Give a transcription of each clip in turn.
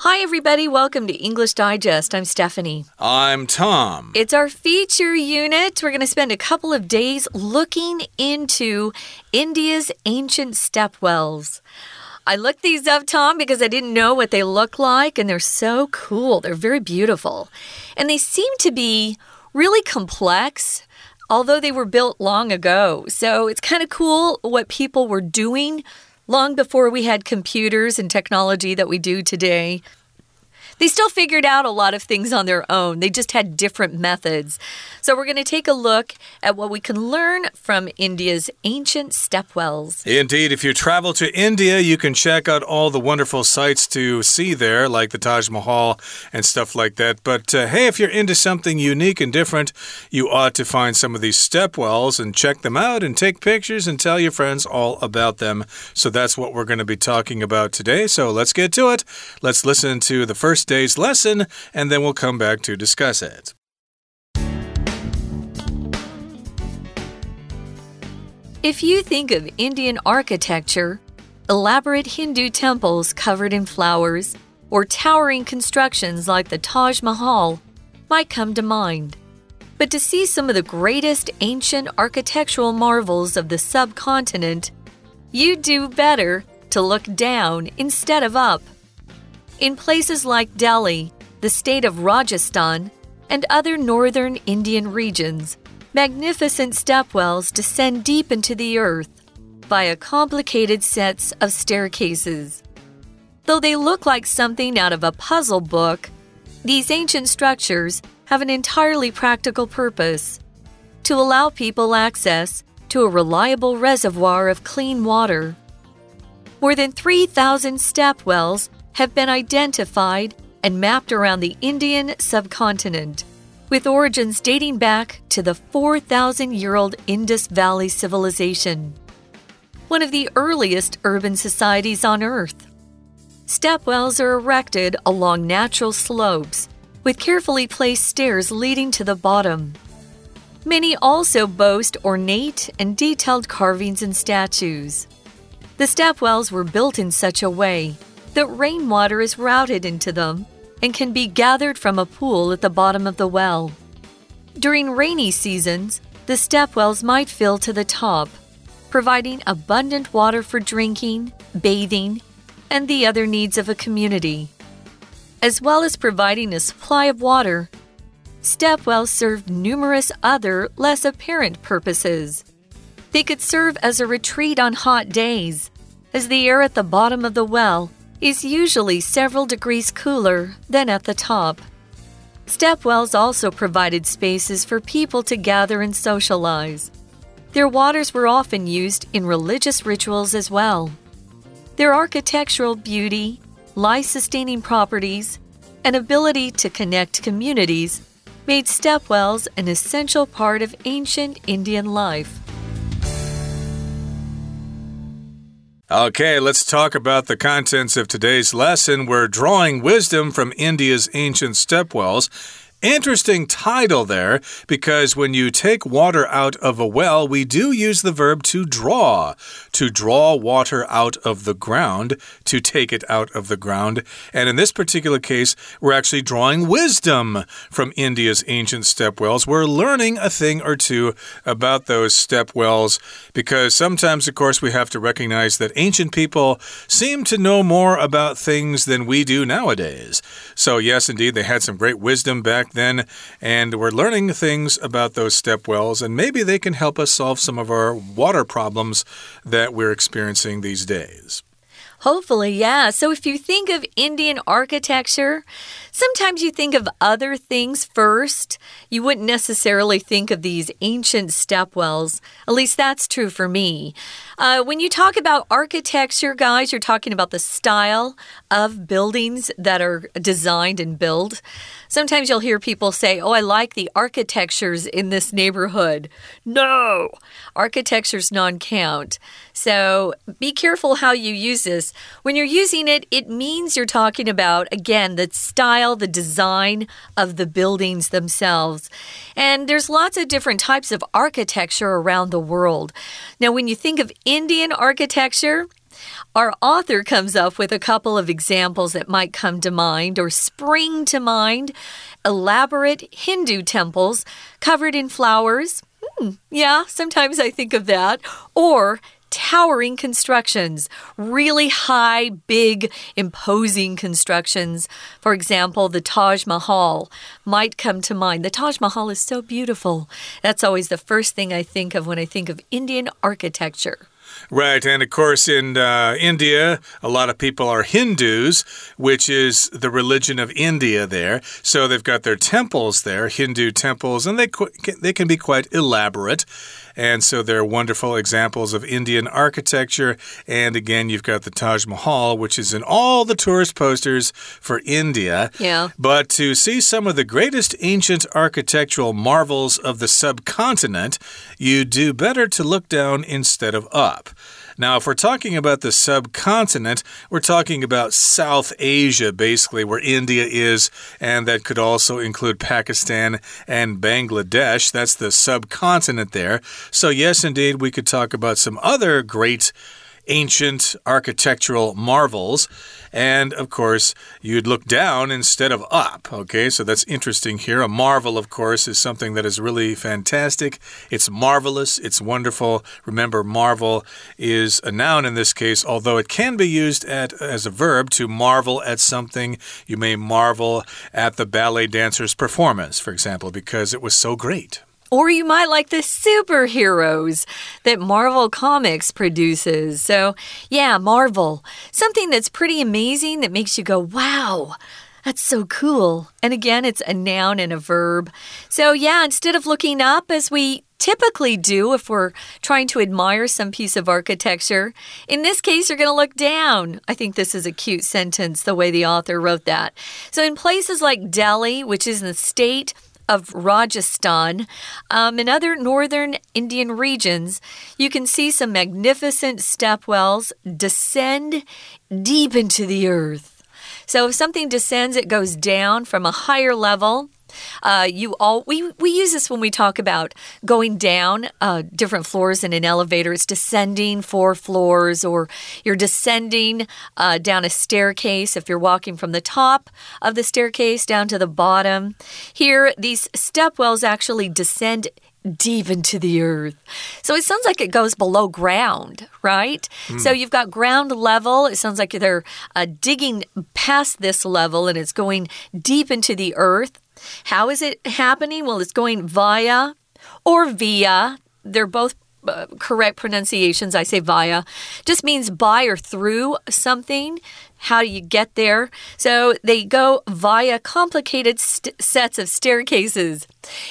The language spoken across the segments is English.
Hi, everybody. Welcome to English Digest. I'm Stephanie. I'm Tom. It's our feature unit. We're going to spend a couple of days looking into India's ancient stepwells. I looked these up, Tom, because I didn't know what they look like, and they're so cool. They're very beautiful. And they seem to be really complex, although they were built long ago. So it's kind of cool what people were doing long before we had computers and technology that we do today. They still figured out a lot of things on their own. They just had different methods. So, we're going to take a look at what we can learn from India's ancient stepwells. Indeed, if you travel to India, you can check out all the wonderful sights to see there, like the Taj Mahal and stuff like that. But uh, hey, if you're into something unique and different, you ought to find some of these stepwells and check them out and take pictures and tell your friends all about them. So, that's what we're going to be talking about today. So, let's get to it. Let's listen to the first day's lesson, and then we'll come back to discuss it. If you think of Indian architecture, elaborate Hindu temples covered in flowers, or towering constructions like the Taj Mahal might come to mind. But to see some of the greatest ancient architectural marvels of the subcontinent, you do better to look down instead of up. In places like Delhi, the state of Rajasthan, and other northern Indian regions, magnificent stepwells descend deep into the earth via complicated sets of staircases. Though they look like something out of a puzzle book, these ancient structures have an entirely practical purpose to allow people access to a reliable reservoir of clean water. More than 3,000 stepwells have been identified and mapped around the Indian subcontinent, with origins dating back to the 4,000 year old Indus Valley civilization, one of the earliest urban societies on Earth. Stepwells are erected along natural slopes with carefully placed stairs leading to the bottom. Many also boast ornate and detailed carvings and statues. The stepwells were built in such a way that rainwater is routed into them and can be gathered from a pool at the bottom of the well. During rainy seasons, the stepwells might fill to the top, providing abundant water for drinking, bathing, and the other needs of a community. As well as providing a supply of water, stepwells served numerous other, less apparent purposes. They could serve as a retreat on hot days, as the air at the bottom of the well is usually several degrees cooler than at the top. Stepwells also provided spaces for people to gather and socialize. Their waters were often used in religious rituals as well. Their architectural beauty, life sustaining properties, and ability to connect communities made stepwells an essential part of ancient Indian life. Okay, let's talk about the contents of today's lesson. We're drawing wisdom from India's ancient stepwells. Interesting title there because when you take water out of a well, we do use the verb to draw. To draw water out of the ground, to take it out of the ground. And in this particular case, we're actually drawing wisdom from India's ancient step wells. We're learning a thing or two about those step wells, because sometimes, of course, we have to recognize that ancient people seem to know more about things than we do nowadays. So, yes, indeed, they had some great wisdom back then, and we're learning things about those step wells, and maybe they can help us solve some of our water problems that we're experiencing these days. Hopefully, yeah. So if you think of Indian architecture, sometimes you think of other things first. You wouldn't necessarily think of these ancient stepwells. At least that's true for me. Uh, when you talk about architecture, guys, you're talking about the style of buildings that are designed and built. Sometimes you'll hear people say, Oh, I like the architectures in this neighborhood. No, architecture's non count. So be careful how you use this. When you're using it, it means you're talking about, again, the style, the design of the buildings themselves. And there's lots of different types of architecture around the world. Now, when you think of Indian architecture, Our author comes up with a couple of examples that might come to mind or spring to mind. Elaborate Hindu temples covered in flowers. Hmm, yeah, sometimes I think of that. Or towering constructions, really high, big, imposing constructions. For example, the Taj Mahal might come to mind. The Taj Mahal is so beautiful. That's always the first thing I think of when I think of Indian architecture. Right. And of course, in uh, India, a lot of people are Hindus, which is the religion of India there. So they've got their temples there, Hindu temples, and they, they can be quite elaborate. And so they're wonderful examples of Indian architecture. And again, you've got the Taj Mahal, which is in all the tourist posters for India. Yeah. But to see some of the greatest ancient architectural marvels of the subcontinent, you do better to look down instead of up. Now, if we're talking about the subcontinent, we're talking about South Asia, basically, where India is, and that could also include Pakistan and Bangladesh. That's the subcontinent there. So, yes, indeed, we could talk about some other great ancient architectural marvels. And of course, you'd look down instead of up. Okay, so that's interesting here. A marvel, of course, is something that is really fantastic. It's marvelous, it's wonderful. Remember, marvel is a noun in this case, although it can be used at, as a verb to marvel at something. You may marvel at the ballet dancer's performance, for example, because it was so great. Or you might like the superheroes that Marvel Comics produces. So, yeah, Marvel. Something that's pretty amazing that makes you go, wow. That's so cool. And again, it's a noun and a verb. So, yeah, instead of looking up as we typically do if we're trying to admire some piece of architecture, in this case, you're going to look down. I think this is a cute sentence, the way the author wrote that. So, in places like Delhi, which is in the state of Rajasthan. Um, in other northern Indian regions, you can see some magnificent stepwells descend deep into the earth. So if something descends, it goes down from a higher level. Uh, you all we we use this when we talk about going down uh, different floors in an elevator. It's descending four floors, or you're descending uh, down a staircase. If you're walking from the top of the staircase down to the bottom, here these stepwells actually descend deep into the earth. So it sounds like it goes below ground, right? Mm. So you've got ground level. It sounds like they're uh, digging past this level and it's going deep into the earth. How is it happening? Well, it's going via or via. They're both uh, correct pronunciations. I say via. Just means by or through something. How do you get there? So they go via complicated sets of staircases.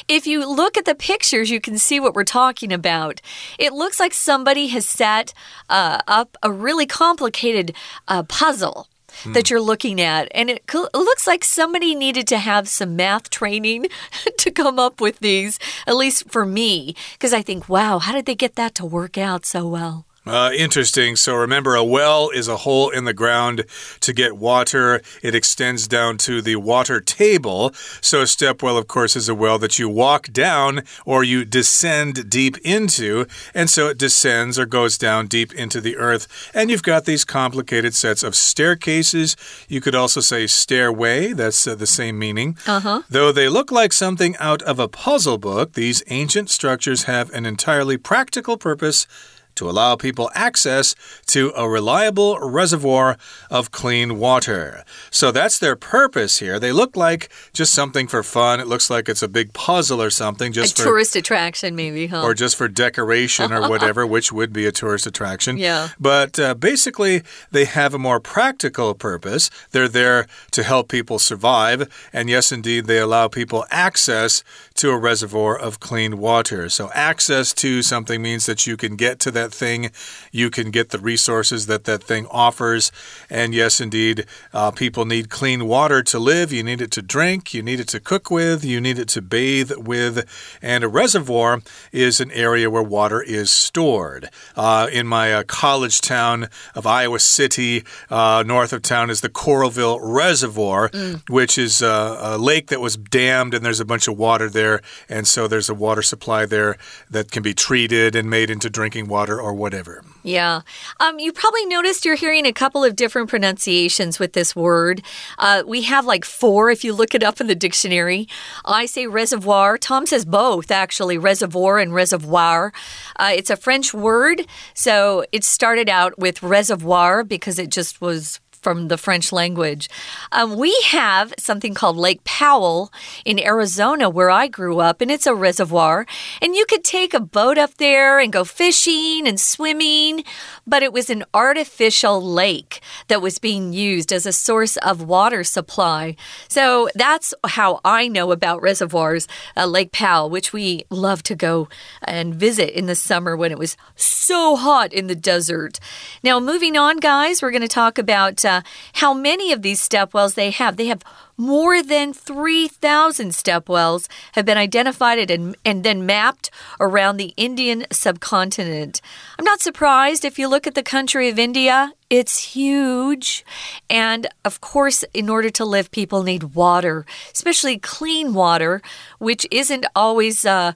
If you look at the pictures, you can see what we're talking about. It looks like somebody has set uh, up a really complicated uh, puzzle hmm. that you're looking at. And it looks like somebody needed to have some math training to come up with these, at least for me, because I think, wow, how did they get that to work out so well? Uh, interesting. So remember, a well is a hole in the ground to get water. It extends down to the water table. So a step well, of course, is a well that you walk down or you descend deep into. And so it descends or goes down deep into the earth. And you've got these complicated sets of staircases. You could also say stairway. That's uh, the same meaning. Uh -huh. Though they look like something out of a puzzle book, these ancient structures have an entirely practical purpose to allow people access to a reliable reservoir of clean water. So that's their purpose here. They look like just something for fun. It looks like it's a big puzzle or something just a for tourist attraction maybe, huh? Or just for decoration or whatever, which would be a tourist attraction. Yeah. But uh, basically they have a more practical purpose. They're there to help people survive, and yes indeed they allow people access to a reservoir of clean water. So access to something means that you can get to that thing, you can get the resources that that thing offers. And yes, indeed, uh, people need clean water to live. You need it to drink, you need it to cook with, you need it to bathe with. And a reservoir is an area where water is stored. Uh, in my uh, college town of Iowa City, uh, north of town, is the Coralville Reservoir, mm. which is uh, a lake that was dammed, and there's a bunch of water there. And so there's a water supply there that can be treated and made into drinking water water or whatever. Yeah. Um, you probably noticed you're hearing a couple of different pronunciations with this word. Uh, we have like four if you look it up in the dictionary. I say reservoir. Tom says both, actually, reservoir and reservoir. Uh, it's a French word. So it started out with reservoir because it just was from the French language. Um, we have something called Lake Powell in Arizona, where I grew up, and it's a reservoir. And you could take a boat up there and go fishing and swimming, but it was an artificial lake that was being used as a source of water supply. So that's how I know about reservoirs, uh, Lake Powell, which we love to go and visit in the summer when it was so hot in the desert. Now, moving on, guys, we're going to talk about. Uh, how many of these step wells they have. They have more than 3,000 step wells have been identified and, and then mapped around the Indian subcontinent. I'm not surprised if you look at the country of India, it's huge. And of course, in order to live, people need water, especially clean water, which isn't always uh,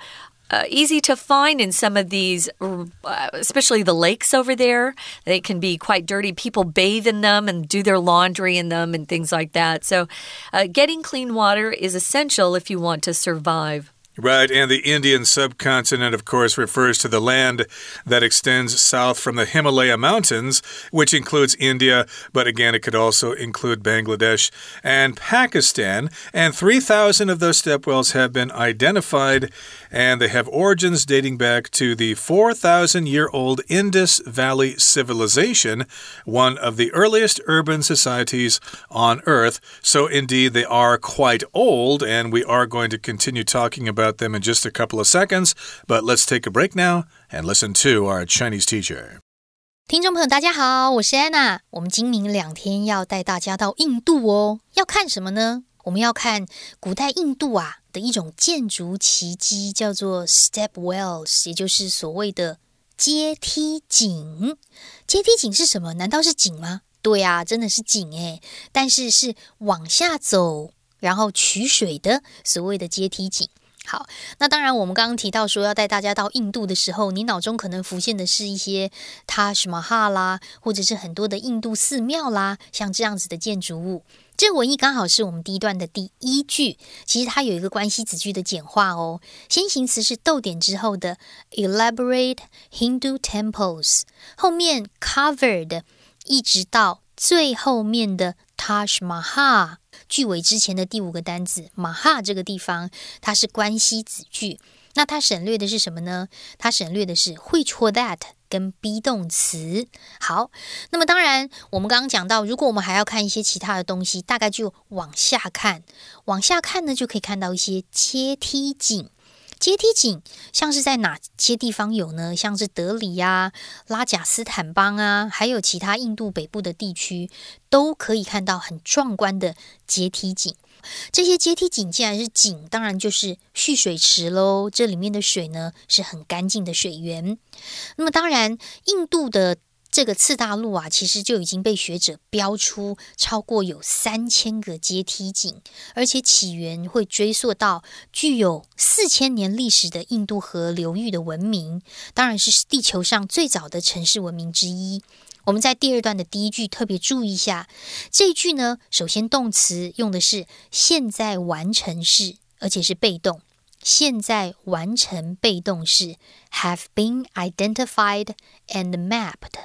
uh, easy to find in some of these, uh, especially the lakes over there. They can be quite dirty. People bathe in them and do their laundry in them and things like that. So, uh, getting clean water is essential if you want to survive. Right, and the Indian subcontinent, of course, refers to the land that extends south from the Himalaya Mountains, which includes India, but again, it could also include Bangladesh and Pakistan. And 3,000 of those step wells have been identified, and they have origins dating back to the 4,000 year old Indus Valley Civilization, one of the earliest urban societies on Earth. So, indeed, they are quite old, and we are going to continue talking about about them in just a couple of seconds, but let's take a break now and listen to our Chinese teacher. 听众朋友，大家好，我是安娜。我们今明两天要带大家到印度哦，要看什么呢？ 我们要看古代印度啊的一种建筑奇迹，叫做 step wells，也就是所谓的阶梯井。阶梯井是什么？难道是井吗？对啊，真的是井诶，但是是往下走，然后取水的所谓的阶梯井。好，那当然，我们刚刚提到说要带大家到印度的时候，你脑中可能浮现的是一些塔什马哈啦，或者是很多的印度寺庙啦，像这样子的建筑物。这文艺刚好是我们第一段的第一句，其实它有一个关系子句的简化哦。先行词是逗点之后的 elaborate Hindu temples，后面 covered，一直到最后面的 Taj Mahal。句尾之前的第五个单字马哈这个地方，它是关系子句。那它省略的是什么呢？它省略的是 which or that 跟 be 动词。好，那么当然，我们刚刚讲到，如果我们还要看一些其他的东西，大概就往下看。往下看呢，就可以看到一些阶梯井。阶梯井像是在哪些地方有呢？像是德里呀、拉贾斯坦邦啊，还有其他印度北部的地区，都可以看到很壮观的阶梯井。这些阶梯井既然是井，当然就是蓄水池喽。这里面的水呢是很干净的水源。那么当然，印度的。这个次大陆啊，其实就已经被学者标出超过有三千个阶梯井，而且起源会追溯到具有四千年历史的印度河流域的文明，当然是地球上最早的城市文明之一。我们在第二段的第一句特别注意一下，这一句呢，首先动词用的是现在完成式，而且是被动。现在完成被动式 have been identified and mapped。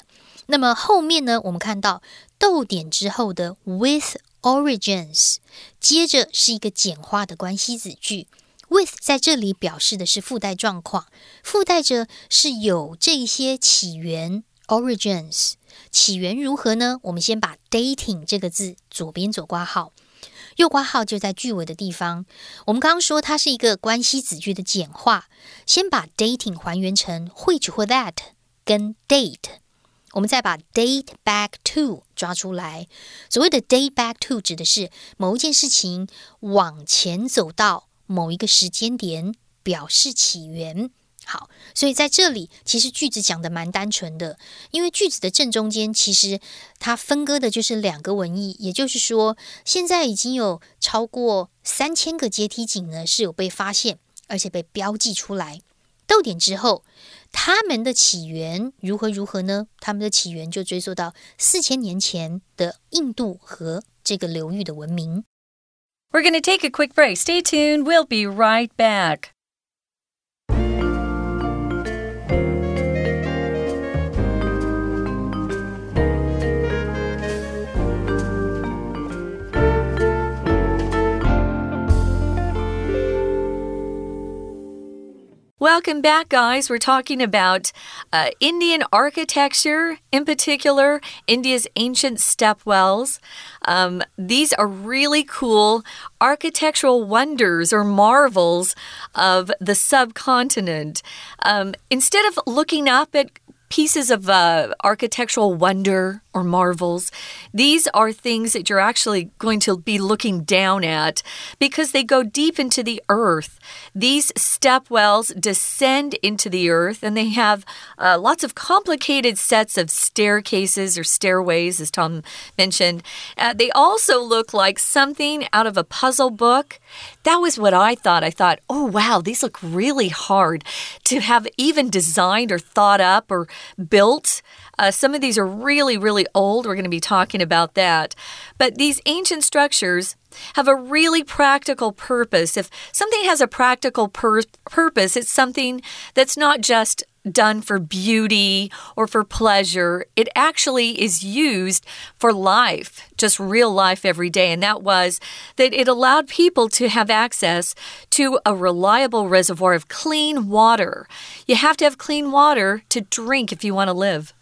那么后面呢？我们看到逗点之后的 with origins，接着是一个简化的关系子句。with 在这里表示的是附带状况，附带着是有这些起源 origins。起源如何呢？我们先把 dating 这个字左边左挂号，右挂号就在句尾的地方。我们刚刚说它是一个关系子句的简化，先把 dating 还原成 which 或 that 跟 date。我们再把 date back to 抓出来。所谓的 date back to 指的是某一件事情往前走到某一个时间点，表示起源。好，所以在这里其实句子讲的蛮单纯的，因为句子的正中间其实它分割的就是两个文意，也就是说，现在已经有超过三千个阶梯井呢是有被发现，而且被标记出来。逗点之后，他们的起源如何如何呢？他们的起源就追溯到四千年前的印度和这个流域的文明。We're going to take a quick break. Stay tuned. We'll be right back. Welcome back, guys. We're talking about uh, Indian architecture, in particular, India's ancient stepwells. Um, these are really cool architectural wonders or marvels of the subcontinent. Um, instead of looking up at pieces of uh, architectural wonder or marvels. These are things that you're actually going to be looking down at because they go deep into the earth. These stepwells descend into the earth and they have uh, lots of complicated sets of staircases or stairways, as Tom mentioned. Uh, they also look like something out of a puzzle book. That was what I thought. I thought, oh, wow, these look really hard to have even designed or thought up or built. Uh, some of these are really, really old. We're going to be talking about that. But these ancient structures have a really practical purpose. If something has a practical pur purpose, it's something that's not just done for beauty or for pleasure. It actually is used for life, just real life every day. And that was that it allowed people to have access to a reliable reservoir of clean water. You have to have clean water to drink if you want to live.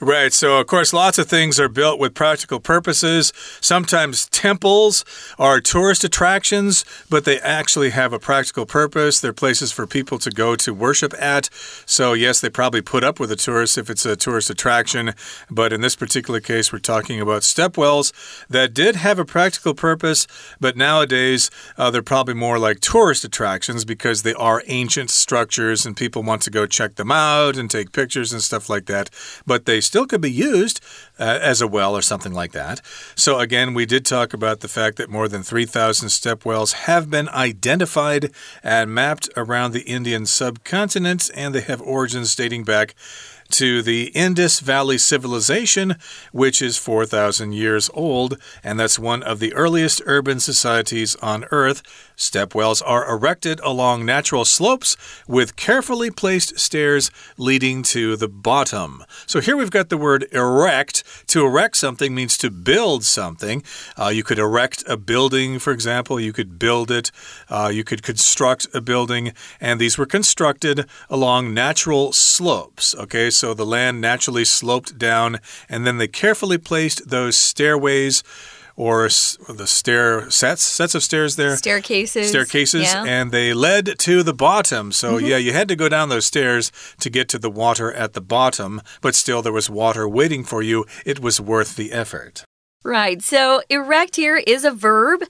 Right. So, of course, lots of things are built with practical purposes. Sometimes temples are tourist attractions, but they actually have a practical purpose. They're places for people to go to worship at. So, yes, they probably put up with the tourists if it's a tourist attraction. But in this particular case, we're talking about stepwells that did have a practical purpose, but nowadays uh, they're probably more like tourist attractions because they are ancient structures and people want to go check them out and take pictures and stuff like that. But they still could be used uh, as a well or something like that. So, again, we did talk about the fact that more than 3,000 step wells have been identified and mapped around the Indian subcontinent, and they have origins dating back to the Indus Valley Civilization, which is 4,000 years old, and that's one of the earliest urban societies on Earth. Stepwells are erected along natural slopes with carefully placed stairs leading to the bottom. So here we've got the word erect. To erect something means to build something. Uh, you could erect a building, for example, you could build it, uh, you could construct a building, and these were constructed along natural slopes. Okay, so the land naturally sloped down, and then they carefully placed those stairways or the stair sets sets of stairs there? Staircases. Staircases yeah. and they led to the bottom. So mm -hmm. yeah you had to go down those stairs to get to the water at the bottom but still there was water waiting for you. It was worth the effort Right. So, erect here is a verb,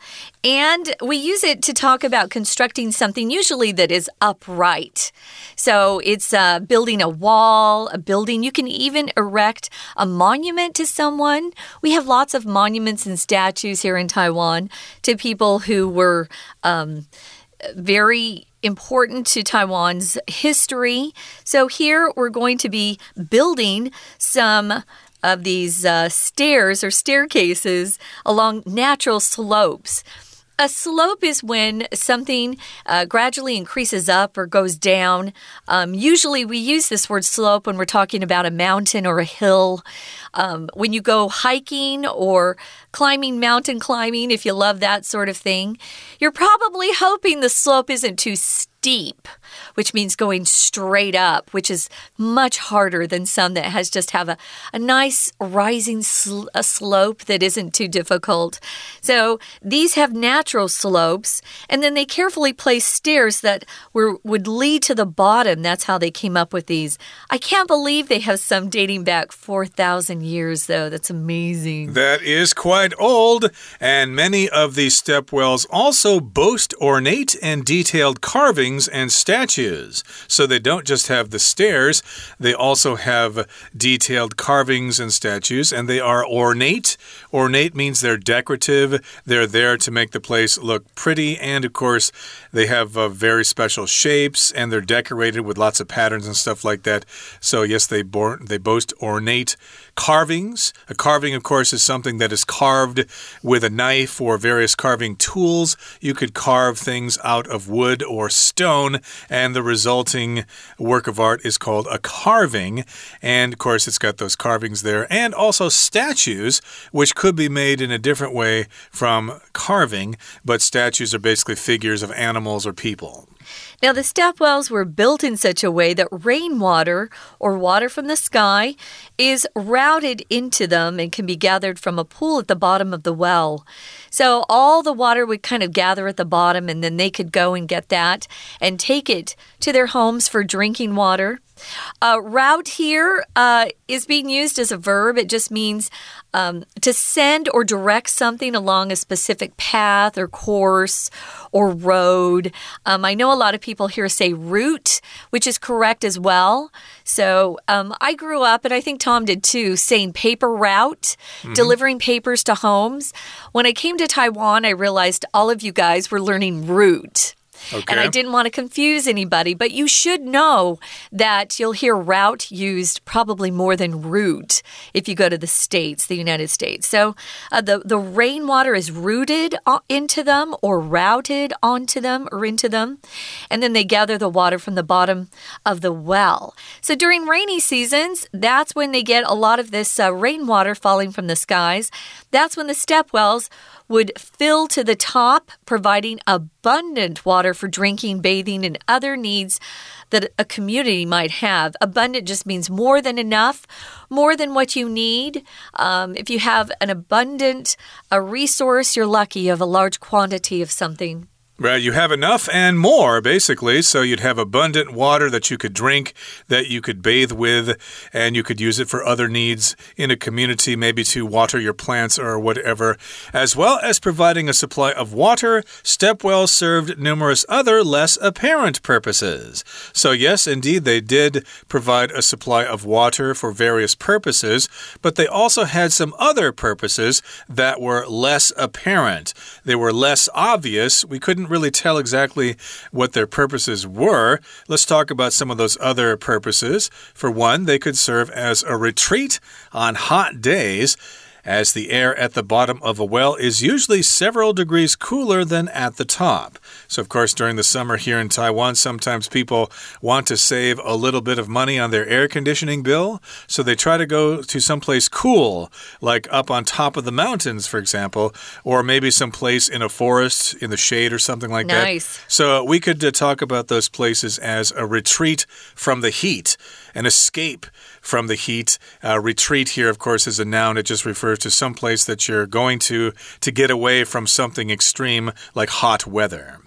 and we use it to talk about constructing something usually that is upright. So, it's uh, building a wall, a building. You can even erect a monument to someone. We have lots of monuments and statues here in Taiwan to people who were um, very important to Taiwan's history. So, here we're going to be building some of these uh, stairs or staircases along natural slopes. A slope is when something uh, gradually increases up or goes down. Um, usually, we use this word slope when we're talking about a mountain or a hill. Um, when you go hiking or climbing, mountain climbing, if you love that sort of thing, you're probably hoping the slope isn't too steep which means going straight up, which is much harder than some that has just have a, a nice rising sl a slope that isn't too difficult. So these have natural slopes, and then they carefully place stairs that were, would lead to the bottom. That's how they came up with these. I can't believe they have some dating back 4,000 years, though. That's amazing. That is quite old, and many of these stepwells also boast ornate and detailed carvings and statues. So they don't just have the stairs, they also have detailed carvings and statues, and they are ornate. Ornate means they're decorative, they're there to make the place look pretty, and of course, they have uh, very special shapes and they're decorated with lots of patterns and stuff like that. So, yes, they, they boast ornate carvings. A carving, of course, is something that is carved with a knife or various carving tools. You could carve things out of wood or stone, and the resulting work of art is called a carving. And of course, it's got those carvings there, and also statues, which could be made in a different way from carving, but statues are basically figures of animals or people. Now, the step wells were built in such a way that rainwater or water from the sky is routed into them and can be gathered from a pool at the bottom of the well. So, all the water would kind of gather at the bottom, and then they could go and get that and take it to their homes for drinking water. Uh, route here uh, is being used as a verb. It just means um, to send or direct something along a specific path or course or road. Um, I know a lot of people here say route, which is correct as well. So um, I grew up, and I think Tom did too, saying paper route, mm -hmm. delivering papers to homes. When I came to Taiwan, I realized all of you guys were learning route. Okay. And I didn't want to confuse anybody, but you should know that you'll hear route used probably more than route if you go to the States, the United States. So uh, the, the rainwater is rooted into them or routed onto them or into them. And then they gather the water from the bottom of the well. So during rainy seasons, that's when they get a lot of this uh, rainwater falling from the skies. That's when the step wells would fill to the top, providing abundant water for drinking, bathing, and other needs that a community might have. Abundant just means more than enough, more than what you need. Um, if you have an abundant a resource, you're lucky. You have a large quantity of something. Right, you have enough and more, basically. So you'd have abundant water that you could drink, that you could bathe with, and you could use it for other needs in a community, maybe to water your plants or whatever. As well as providing a supply of water, stepwells served numerous other less apparent purposes. So, yes, indeed, they did provide a supply of water for various purposes, but they also had some other purposes that were less apparent. They were less obvious. We couldn't really tell exactly what their purposes were. Let's talk about some of those other purposes. For one, they could serve as a retreat on hot days as the air at the bottom of a well is usually several degrees cooler than at the top. So, of course, during the summer here in Taiwan, sometimes people want to save a little bit of money on their air conditioning bill. So they try to go to someplace cool, like up on top of the mountains, for example, or maybe someplace in a forest in the shade or something like nice. that. Nice. So we could uh, talk about those places as a retreat from the heat, an escape from the heat. Uh, retreat here, of course, is a noun. It just refers to some place that you're going to to get away from something extreme like hot weather.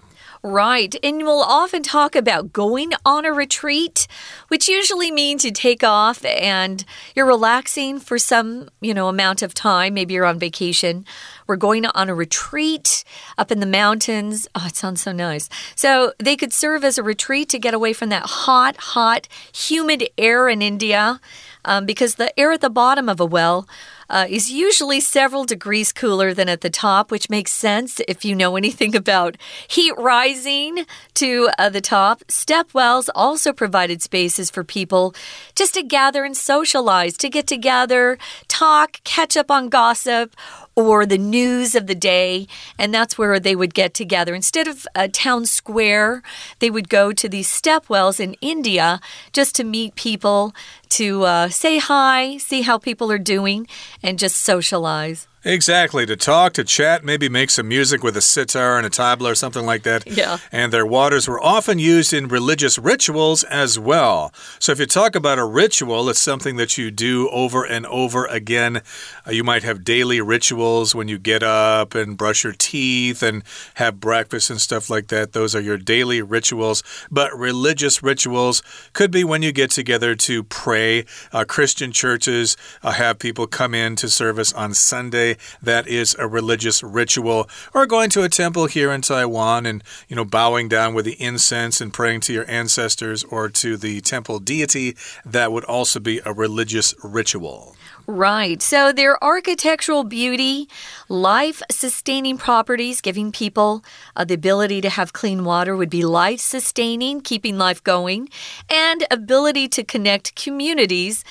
Right. And we'll often talk about going on a retreat, which usually means you take off and you're relaxing for some, you know, amount of time. Maybe you're on vacation. We're going on a retreat up in the mountains. Oh, it sounds so nice. So they could serve as a retreat to get away from that hot, hot, humid air in India um, because the air at the bottom of a well uh, is usually several degrees cooler than at the top, which makes sense if you know anything about heat rising to uh, the top. Step wells also provided spaces for people just to gather and socialize, to get together, talk, catch up on gossip or the news of the day, and that's where they would get together. Instead of a town square, they would go to these step wells in India just to meet people, to uh, say hi, see how people are doing, and just socialize. Exactly. To talk, to chat, maybe make some music with a sitar and a tabla or something like that. Yeah. And their waters were often used in religious rituals as well. So if you talk about a ritual, it's something that you do over and over again. Uh, you might have daily rituals when you get up and brush your teeth and have breakfast and stuff like that. Those are your daily rituals. But religious rituals could be when you get together to pray pray. Uh, Christian churches uh, have people come in to service on Sunday. That is a religious ritual. Or going to a temple here in Taiwan and, you know, bowing down with the incense and praying to your ancestors or to the temple deity. That would also be a religious ritual. Right. So their architectural beauty, life sustaining properties, giving people uh, the ability to have clean water would be life sustaining, keeping life going, and ability to connect communities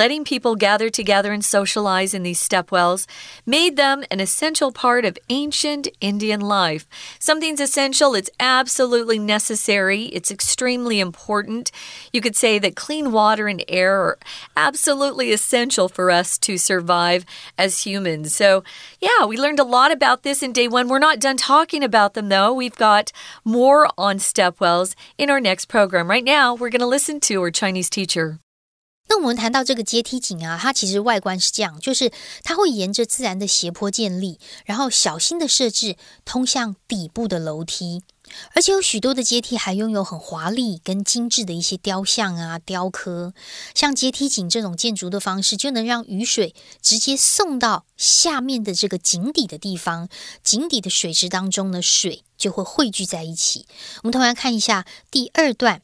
letting people gather together and socialize in these stepwells made them an essential part of ancient Indian life. Something's essential, it's absolutely necessary, it's extremely important. You could say that clean water and air are absolutely essential for us to survive as humans. So, yeah, we learned a lot about this in day one. We're not done talking about them, though. We've got more on stepwells in our next program. Right now, we're going to listen to our Chinese teacher. 那我们谈到这个阶梯井啊，它其实外观是这样，就是它会沿着自然的斜坡建立，然后小心的设置通向底部的楼梯，而且有许多的阶梯还拥有很华丽跟精致的一些雕像啊、雕刻。像阶梯井这种建筑的方式，就能让雨水直接送到下面的这个井底的地方，井底的水池当中呢，水就会汇聚在一起。我们同样看一下第二段。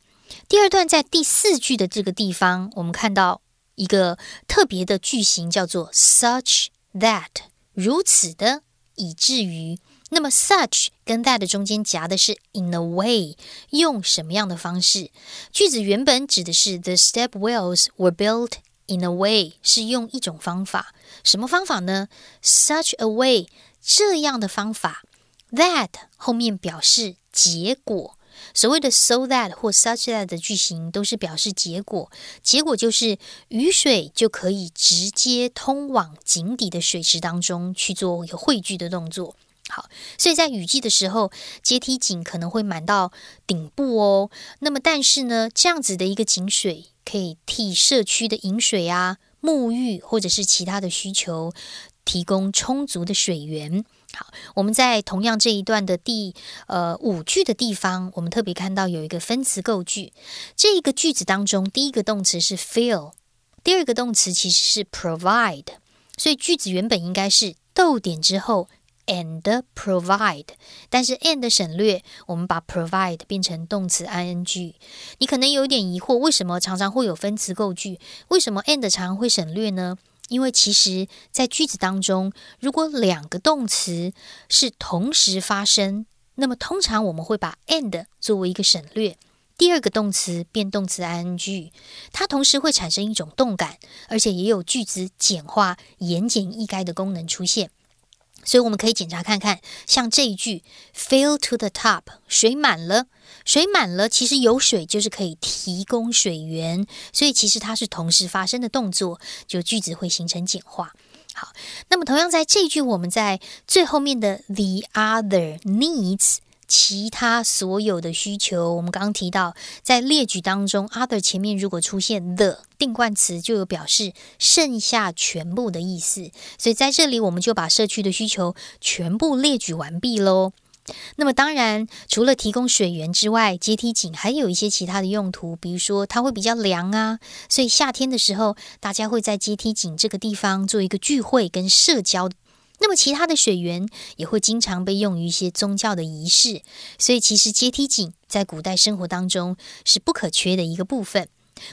第二段在第四句的这个地方，我们看到一个特别的句型，叫做 such that，如此的，以至于。那么 such 跟 that 中间夹的是 in a way，用什么样的方式？句子原本指的是 the step wells were built in a way，是用一种方法。什么方法呢？such a way，这样的方法。that 后面表示结果。所谓的 so that 或 such that 的句型都是表示结果，结果就是雨水就可以直接通往井底的水池当中去做一个汇聚的动作。好，所以在雨季的时候，阶梯井可能会满到顶部哦。那么，但是呢，这样子的一个井水可以替社区的饮水啊、沐浴或者是其他的需求提供充足的水源。好，我们在同样这一段的第呃五句的地方，我们特别看到有一个分词构句。这一个句子当中，第一个动词是 fill，第二个动词其实是 provide，所以句子原本应该是逗点之后 and provide，但是 and 省略，我们把 provide 变成动词 ing。你可能有点疑惑，为什么常常会有分词构句？为什么 and 常常会省略呢？因为其实，在句子当中，如果两个动词是同时发生，那么通常我们会把 and 作为一个省略，第二个动词变动词 ing，它同时会产生一种动感，而且也有句子简化、言简意赅的功能出现。所以我们可以检查看看，像这一句 “fill to the top”，水满了。水满了，其实有水就是可以提供水源，所以其实它是同时发生的动作，就句子会形成简化。好，那么同样在这句，我们在最后面的 the other needs，其他所有的需求，我们刚刚提到，在列举当中，other 前面如果出现 the 定冠词，就有表示剩下全部的意思，所以在这里我们就把社区的需求全部列举完毕喽。那么当然，除了提供水源之外，阶梯井还有一些其他的用途，比如说它会比较凉啊，所以夏天的时候，大家会在阶梯井这个地方做一个聚会跟社交。那么其他的水源也会经常被用于一些宗教的仪式，所以其实阶梯井在古代生活当中是不可缺的一个部分。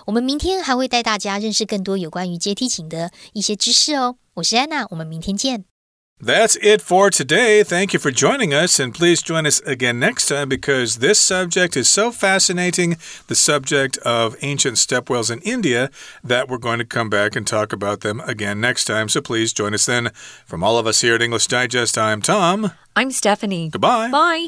我们明天还会带大家认识更多有关于阶梯井的一些知识哦。我是安娜，我们明天见。That's it for today. Thank you for joining us, and please join us again next time because this subject is so fascinating the subject of ancient stepwells in India that we're going to come back and talk about them again next time. So please join us then. From all of us here at English Digest, I'm Tom. I'm Stephanie. Goodbye. Bye.